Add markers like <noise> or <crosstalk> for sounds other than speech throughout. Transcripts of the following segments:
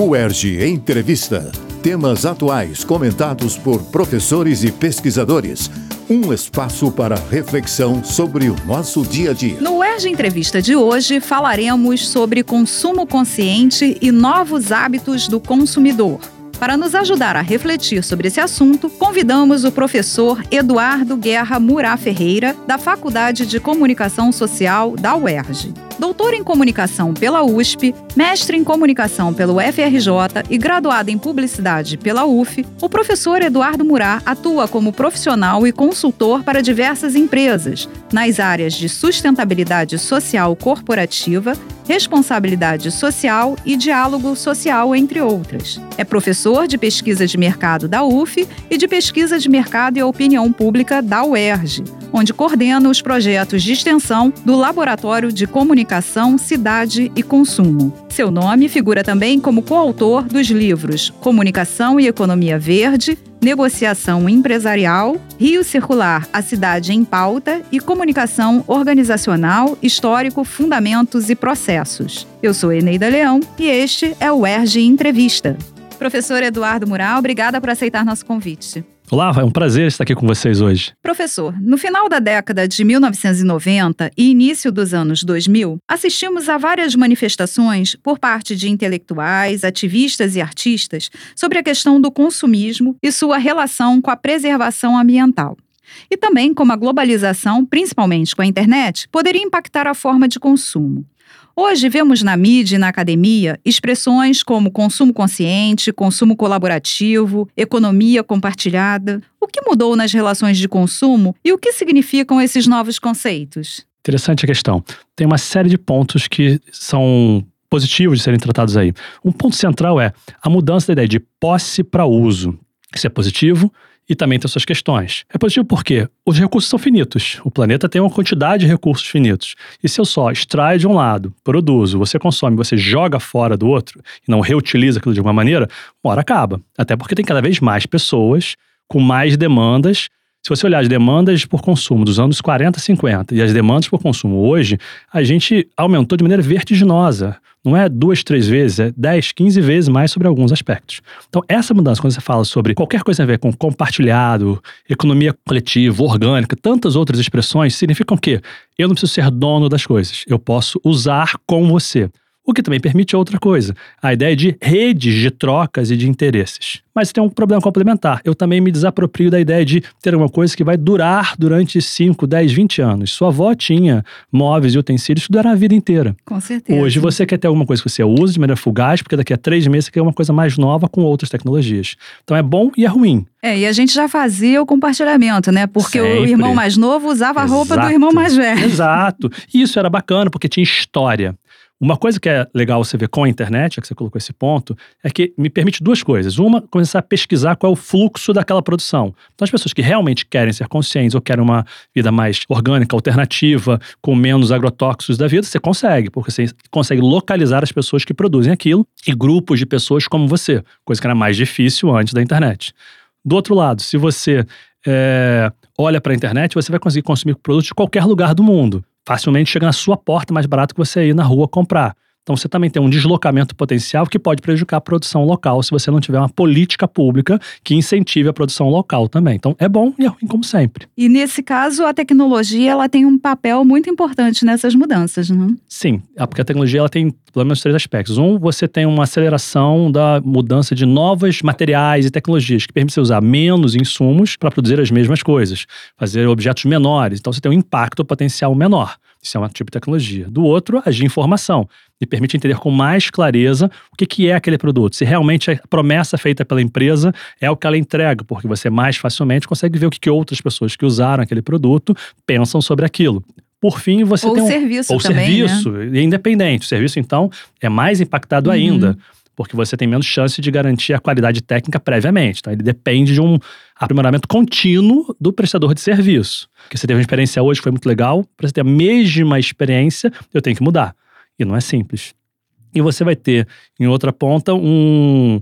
UERJ Entrevista. Temas atuais comentados por professores e pesquisadores. Um espaço para reflexão sobre o nosso dia a dia. No UERJ Entrevista de hoje, falaremos sobre consumo consciente e novos hábitos do consumidor. Para nos ajudar a refletir sobre esse assunto, convidamos o professor Eduardo Guerra Murá Ferreira, da Faculdade de Comunicação Social da UERJ. Doutor em Comunicação pela USP, mestre em Comunicação pelo FRJ e graduado em Publicidade pela UF, o professor Eduardo Murá atua como profissional e consultor para diversas empresas, nas áreas de sustentabilidade social corporativa, responsabilidade social e diálogo social, entre outras. É professor de pesquisa de mercado da UF e de pesquisa de mercado e opinião pública da UERJ, onde coordena os projetos de extensão do Laboratório de Comunicação, Cidade e Consumo. Seu nome figura também como coautor dos livros Comunicação e Economia Verde, Negociação Empresarial, Rio Circular, a Cidade em Pauta e Comunicação Organizacional, Histórico, Fundamentos e Processos. Eu sou Eneida Leão e este é o ERG Entrevista. Professor Eduardo Mural, obrigada por aceitar nosso convite. Olá, é um prazer estar aqui com vocês hoje. Professor, no final da década de 1990 e início dos anos 2000, assistimos a várias manifestações por parte de intelectuais, ativistas e artistas sobre a questão do consumismo e sua relação com a preservação ambiental. E também como a globalização, principalmente com a internet, poderia impactar a forma de consumo. Hoje vemos na mídia e na academia expressões como consumo consciente, consumo colaborativo, economia compartilhada. O que mudou nas relações de consumo e o que significam esses novos conceitos? Interessante a questão. Tem uma série de pontos que são positivos de serem tratados aí. Um ponto central é a mudança da ideia de posse para uso. Isso é positivo e também tem suas questões. É positivo porque os recursos são finitos. O planeta tem uma quantidade de recursos finitos. E se eu só extraio de um lado, produzo, você consome, você joga fora do outro e não reutiliza aquilo de alguma maneira, uma hora acaba. Até porque tem cada vez mais pessoas com mais demandas se você olhar as demandas por consumo dos anos 40, 50 e as demandas por consumo hoje, a gente aumentou de maneira vertiginosa. Não é duas, três vezes, é 10, 15 vezes mais sobre alguns aspectos. Então, essa mudança, quando você fala sobre qualquer coisa a ver com compartilhado, economia coletiva, orgânica, tantas outras expressões, significam que eu não preciso ser dono das coisas, eu posso usar com você o que também permite outra coisa, a ideia de redes de trocas e de interesses. Mas tem um problema complementar. Eu também me desaproprio da ideia de ter uma coisa que vai durar durante 5, 10, 20 anos. Sua avó tinha móveis e utensílios que duraram a vida inteira. Com certeza. Hoje você quer ter alguma coisa que você use de maneira fugaz, porque daqui a três meses você quer uma coisa mais nova com outras tecnologias. Então é bom e é ruim. É, e a gente já fazia o compartilhamento, né? Porque Sempre. o irmão mais novo usava Exato. a roupa do irmão mais velho. Exato. E isso era bacana porque tinha história. Uma coisa que é legal você ver com a internet, já que você colocou esse ponto, é que me permite duas coisas. Uma, começar a pesquisar qual é o fluxo daquela produção. Então, as pessoas que realmente querem ser conscientes ou querem uma vida mais orgânica, alternativa, com menos agrotóxicos da vida, você consegue, porque você consegue localizar as pessoas que produzem aquilo e grupos de pessoas como você, coisa que era mais difícil antes da internet. Do outro lado, se você é, olha para a internet, você vai conseguir consumir produtos de qualquer lugar do mundo facilmente chega na sua porta mais barato que você ir na rua comprar. Então você também tem um deslocamento potencial que pode prejudicar a produção local se você não tiver uma política pública que incentive a produção local também. Então é bom e é ruim como sempre. E nesse caso a tecnologia ela tem um papel muito importante nessas mudanças, não? Sim, é porque a tecnologia ela tem pelo menos três aspectos. Um, você tem uma aceleração da mudança de novos materiais e tecnologias que permite você usar menos insumos para produzir as mesmas coisas, fazer objetos menores. Então você tem um impacto potencial menor. Isso é um tipo de tecnologia. Do outro, agir informação e permite entender com mais clareza o que, que é aquele produto. Se realmente a promessa feita pela empresa é o que ela entrega, porque você mais facilmente consegue ver o que, que outras pessoas que usaram aquele produto pensam sobre aquilo. Por fim, você ou tem um. serviço ou também, serviço, né? independente. O serviço, então, é mais impactado Uhum. ainda, porque você tem menos chance de garantir a qualidade técnica previamente. Então, ele depende de um aprimoramento contínuo do prestador de serviço. Porque você teve uma experiência hoje que foi muito legal, para você ter a mesma experiência, eu tenho que mudar. E não é simples. E você vai ter, em outra ponta, um,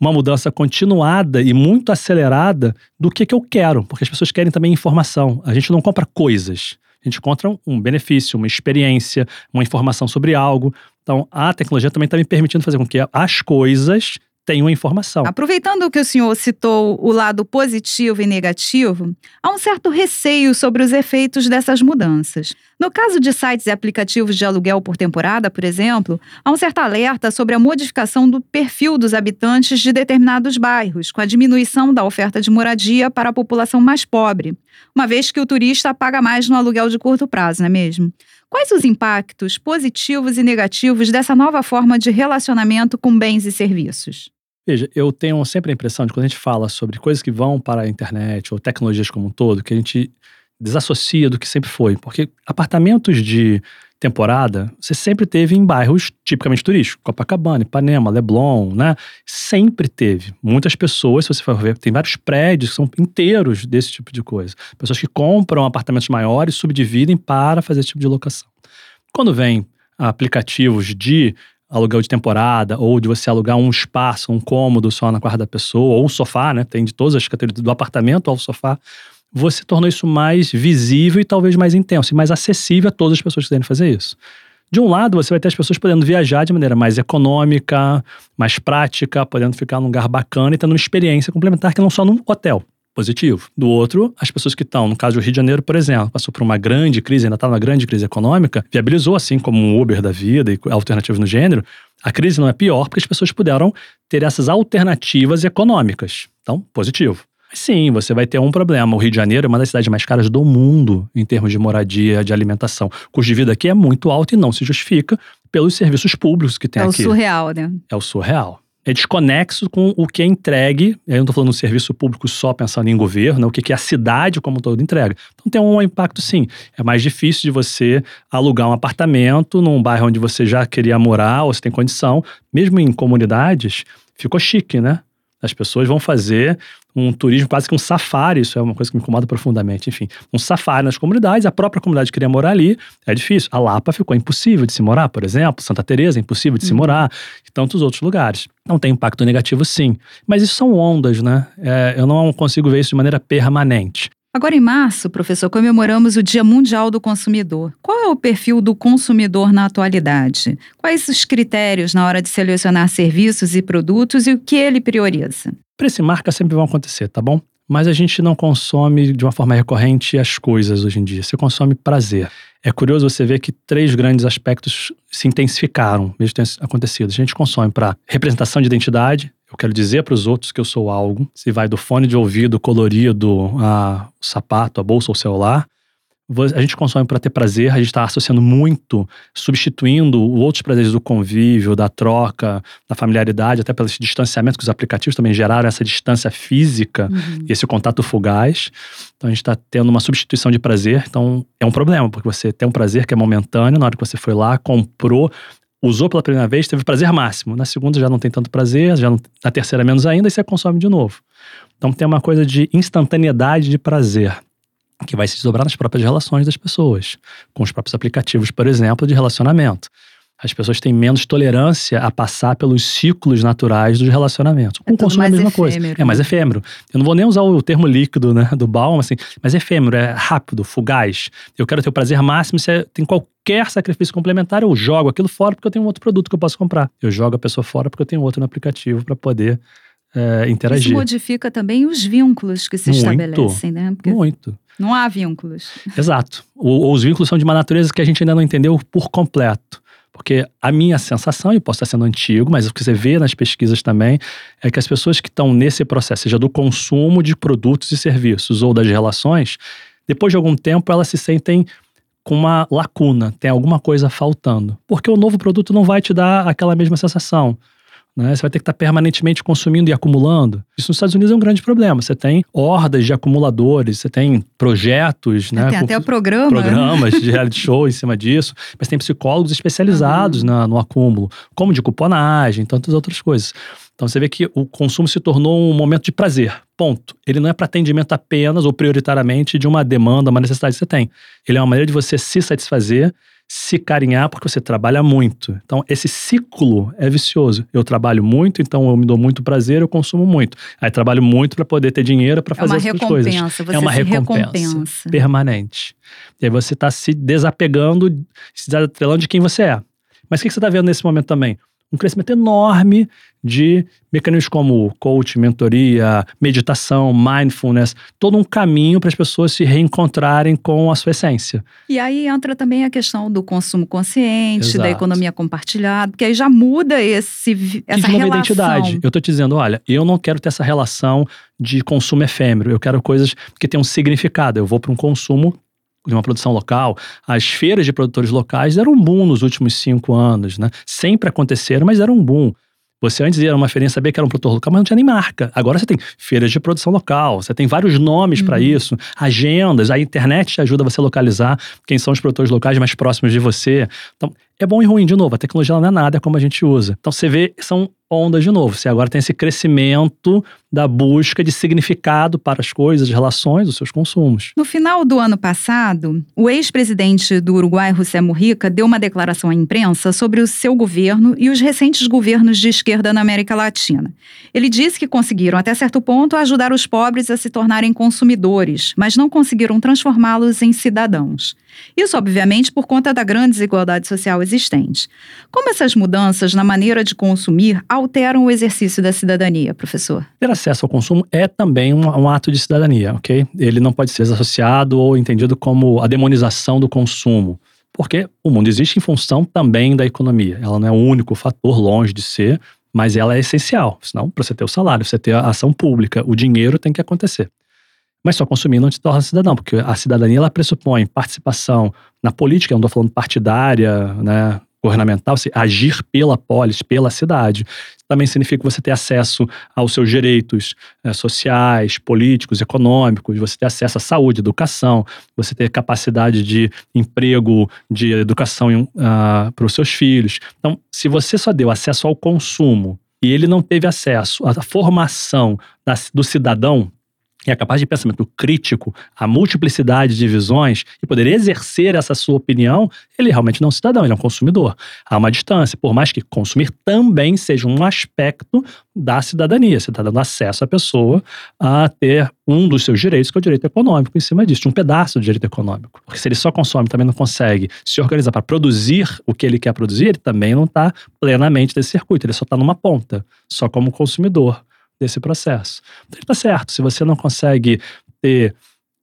uma mudança continuada e muito acelerada do que, que eu quero, porque as pessoas querem também informação. A gente não compra coisas. A gente encontra um benefício, uma experiência, uma informação sobre algo. Então, a tecnologia também está me permitindo fazer com que as coisas tenham informação. Aproveitando que o senhor citou o lado positivo e negativo, há um certo receio sobre os efeitos dessas mudanças. No caso de sites e aplicativos de aluguel por temporada, por exemplo, há um certo alerta sobre a modificação do perfil dos habitantes de determinados bairros, com a diminuição da oferta de moradia para a população mais pobre, uma vez que o turista paga mais no aluguel de curto prazo, não é mesmo? Quais os impactos positivos e negativos dessa nova forma de relacionamento com bens e serviços? Veja, eu tenho sempre a impressão de quando a gente fala sobre coisas que vão para a internet ou tecnologias como um todo, que a gente desassocia do que sempre foi. Porque apartamentos de temporada, você sempre teve em bairros tipicamente turísticos, Copacabana, Ipanema, Leblon, né? Sempre teve. Muitas pessoas, se você for ver, tem vários prédios que são inteiros desse tipo de coisa. Pessoas que compram apartamentos maiores, subdividem para fazer esse tipo de locação. Quando vem aplicativos de aluguel de temporada, ou de você alugar um espaço, um cômodo só na quarta da pessoa, ou um sofá, né? Tem de todas as categorias, do apartamento ao sofá. Você tornou isso mais visível e talvez mais intenso, e mais acessível a todas as pessoas que querem fazer isso. De um lado, você vai ter as pessoas podendo viajar de maneira mais econômica, mais prática, podendo ficar num lugar bacana e tendo uma experiência complementar que não só num hotel positivo. Do outro, as pessoas que estão, no caso do Rio de Janeiro, por exemplo, passou por uma grande crise, ainda está numa grande crise econômica, viabilizou, assim como um Uber da vida e alternativas no gênero, a crise não é pior porque as pessoas puderam ter essas alternativas econômicas. Então, positivo. Sim, você vai ter um problema. O Rio de Janeiro é uma das cidades mais caras do mundo em termos de moradia, de alimentação. O custo de vida aqui é muito alto e não se justifica pelos serviços públicos que tem é aqui. É o surreal, né? É o surreal é desconexo com o que é entregue. Eu não estou falando do serviço público só pensando em governo, né? o que é a cidade como todo entrega. Então tem um impacto sim. É mais difícil de você alugar um apartamento num bairro onde você já queria morar ou você tem condição. Mesmo em comunidades, ficou chique, né? As pessoas vão fazer um turismo quase que um safari, isso é uma coisa que me incomoda profundamente. Enfim, um safari nas comunidades, a própria comunidade queria morar ali, é difícil. A Lapa ficou impossível de se morar, por exemplo, Santa Teresa impossível de uhum. se morar, e tantos outros lugares. Não tem impacto negativo, sim. Mas isso são ondas, né? É, eu não consigo ver isso de maneira permanente. Agora, em março, professor, comemoramos o Dia Mundial do Consumidor. Qual é o perfil do consumidor na atualidade? Quais os critérios na hora de selecionar serviços e produtos e o que ele prioriza? Preço e marca sempre vão acontecer, tá bom? Mas a gente não consome de uma forma recorrente as coisas hoje em dia. Você consome prazer. É curioso você ver que três grandes aspectos se intensificaram, mesmo tenha acontecido. A gente consome para representação de identidade, eu quero dizer para os outros que eu sou algo. Se vai do fone de ouvido colorido, a, sapato, a bolsa ou celular. A gente consome para ter prazer, a gente está associando muito, substituindo outros prazeres do convívio, da troca, da familiaridade, até pelo distanciamento que os aplicativos também geraram, essa distância física uhum. e esse contato fugaz. Então a gente está tendo uma substituição de prazer. Então é um problema, porque você tem um prazer que é momentâneo, na hora que você foi lá, comprou, usou pela primeira vez, teve prazer máximo. Na segunda já não tem tanto prazer, já não, na terceira menos ainda, e você consome de novo. Então tem uma coisa de instantaneidade de prazer, que vai se desdobrar nas próprias relações das pessoas, com os próprios aplicativos, por exemplo, de relacionamento. As pessoas têm menos tolerância a passar pelos ciclos naturais dos relacionamentos. Com é o consumo é a mesma efêmero. coisa. É mais efêmero. Eu não vou nem usar o termo líquido né, do Baum, assim, mas efêmero, é rápido, fugaz. Eu quero ter o prazer máximo, se tem qualquer sacrifício complementar, eu jogo aquilo fora porque eu tenho um outro produto que eu posso comprar. Eu jogo a pessoa fora porque eu tenho outro no aplicativo para poder é, interagir. Isso modifica também os vínculos que se muito, estabelecem, né? Porque muito. Não há vínculos. Exato. O, os vínculos são de uma natureza que a gente ainda não entendeu por completo. Porque a minha sensação, e posso estar sendo antigo, mas o que você vê nas pesquisas também, é que as pessoas que estão nesse processo, seja do consumo de produtos e serviços ou das relações, depois de algum tempo elas se sentem com uma lacuna, tem alguma coisa faltando. Porque o novo produto não vai te dar aquela mesma sensação. Né? Você vai ter que estar permanentemente consumindo e acumulando. Isso nos Estados Unidos é um grande problema. Você tem hordas de acumuladores, você tem projetos, né? Tem até o programa. Programas de <laughs> reality show em cima disso. Mas tem psicólogos especializados uhum. na, no acúmulo, como de cuponagem, tantas outras coisas. Então você vê que o consumo se tornou um momento de prazer. Ponto. Ele não é para atendimento apenas ou prioritariamente de uma demanda, uma necessidade que você tem. Ele é uma maneira de você se satisfazer se carinhar porque você trabalha muito. Então, esse ciclo é vicioso. Eu trabalho muito, então eu me dou muito prazer, eu consumo muito. Aí trabalho muito para poder ter dinheiro para fazer é outras coisas. Você é uma recompensa, recompensa permanente. E aí você está se desapegando, se desatrelando de quem você é. Mas o que você está vendo nesse momento também? Um crescimento enorme de mecanismos como coach, mentoria, meditação, mindfulness, todo um caminho para as pessoas se reencontrarem com a sua essência. E aí entra também a questão do consumo consciente, Exato. da economia compartilhada, porque aí já muda esse essa relação. identidade. Eu estou te dizendo, olha, eu não quero ter essa relação de consumo efêmero. Eu quero coisas que tenham um significado. Eu vou para um consumo de uma produção local, as feiras de produtores locais deram um boom nos últimos cinco anos, né? Sempre aconteceram, mas deram um boom. Você antes ia uma feirinha saber que era um produtor local, mas não tinha nem marca. Agora você tem feiras de produção local, você tem vários nomes uhum. para isso, agendas, a internet te ajuda você a localizar quem são os produtores locais mais próximos de você. Então, é bom e ruim, de novo, a tecnologia não é nada, é como a gente usa. Então você vê, são ondas de novo. Você agora tem esse crescimento da busca de significado para as coisas, as relações, os seus consumos. No final do ano passado, o ex-presidente do Uruguai, José Mujica, deu uma declaração à imprensa sobre o seu governo e os recentes governos de esquerda na América Latina. Ele disse que conseguiram, até certo ponto, ajudar os pobres a se tornarem consumidores, mas não conseguiram transformá-los em cidadãos. Isso, obviamente, por conta da grande desigualdade social existente. Como essas mudanças na maneira de consumir alteram o exercício da cidadania, professor? Ter acesso ao consumo é também um, um ato de cidadania, ok? Ele não pode ser associado ou entendido como a demonização do consumo porque o mundo existe em função também da economia. Ela não é o único fator, longe de ser, mas ela é essencial. Senão, para você ter o salário, você ter a ação pública, o dinheiro tem que acontecer. Mas só consumir não te torna cidadão, porque a cidadania ela pressupõe participação na política, eu não estou falando partidária, né, governamental, agir pela polis, pela cidade. Também significa você ter acesso aos seus direitos né, sociais, políticos, econômicos, você ter acesso à saúde, educação, você ter capacidade de emprego, de educação uh, para os seus filhos. Então, se você só deu acesso ao consumo e ele não teve acesso à formação da, do cidadão, e é capaz de pensamento crítico, a multiplicidade de visões e poder exercer essa sua opinião, ele realmente não é um cidadão, ele é um consumidor. Há uma distância, por mais que consumir também seja um aspecto da cidadania. Você está dando acesso à pessoa a ter um dos seus direitos, que é o direito econômico, em cima disso, um pedaço do direito econômico. Porque se ele só consome, também não consegue se organizar para produzir o que ele quer produzir, ele também não está plenamente nesse circuito, ele só está numa ponta, só como consumidor desse processo. Então, está certo, se você não consegue ter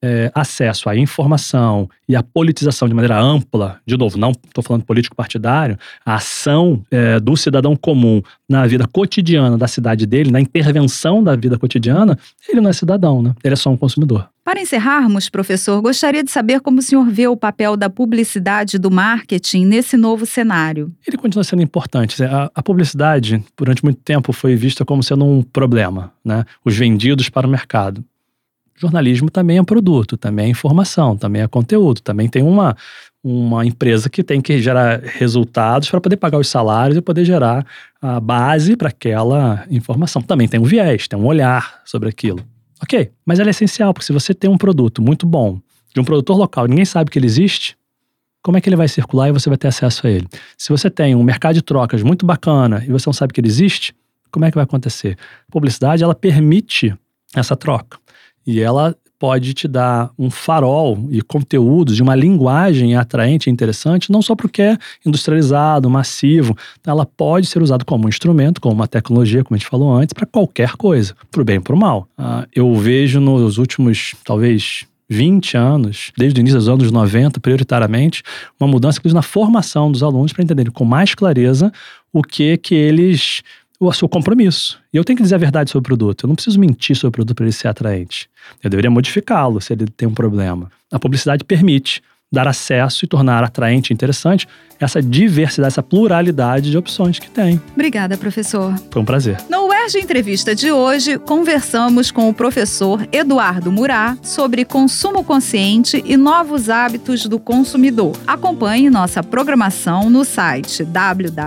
é, acesso à informação e à politização de maneira ampla, de novo, não estou falando político partidário, a ação é, do cidadão comum na vida cotidiana da cidade dele, na intervenção da vida cotidiana, ele não é cidadão, né? Ele é só um consumidor. Para encerrarmos, professor, gostaria de saber como o senhor vê o papel da publicidade do marketing nesse novo cenário. Ele continua sendo importante. A, a publicidade, durante muito tempo, foi vista como sendo um problema, né? Os vendidos para o mercado. Jornalismo também é produto, também é informação, também é conteúdo, também tem uma, uma empresa que tem que gerar resultados para poder pagar os salários e poder gerar a base para aquela informação. Também tem um viés, tem um olhar sobre aquilo. Ok, mas ela é essencial, porque se você tem um produto muito bom, de um produtor local, ninguém sabe que ele existe, como é que ele vai circular e você vai ter acesso a ele? Se você tem um mercado de trocas muito bacana e você não sabe que ele existe, como é que vai acontecer? Publicidade, ela permite essa troca. E ela pode te dar um farol e conteúdos de uma linguagem atraente e interessante, não só porque é industrializado, massivo. Ela pode ser usada como um instrumento, como uma tecnologia, como a gente falou antes, para qualquer coisa, para o bem e para o mal. Ah, eu vejo nos últimos, talvez, 20 anos, desde o início dos anos 90, prioritariamente, uma mudança na formação dos alunos para entenderem com mais clareza o que que eles o seu compromisso. E eu tenho que dizer a verdade sobre o produto. Eu não preciso mentir sobre o produto para ele ser atraente. Eu deveria modificá-lo se ele tem um problema. A publicidade permite dar acesso e tornar atraente e interessante essa diversidade, essa pluralidade de opções que tem. Obrigada, professor. Foi um prazer. No UERJ Entrevista de hoje, conversamos com o professor Eduardo Murá sobre consumo consciente e novos hábitos do consumidor. Acompanhe nossa programação no site www.cte.erg.br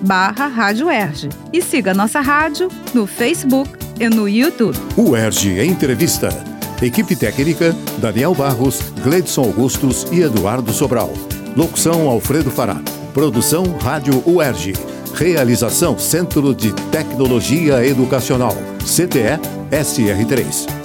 barra Rádio Erge. E siga nossa rádio no Facebook e no YouTube. UERJ Entrevista Equipe técnica: Daniel Barros, Gleidson Augustos e Eduardo Sobral. Locução: Alfredo Fará. Produção: Rádio UERJ. Realização: Centro de Tecnologia Educacional. CTE SR3.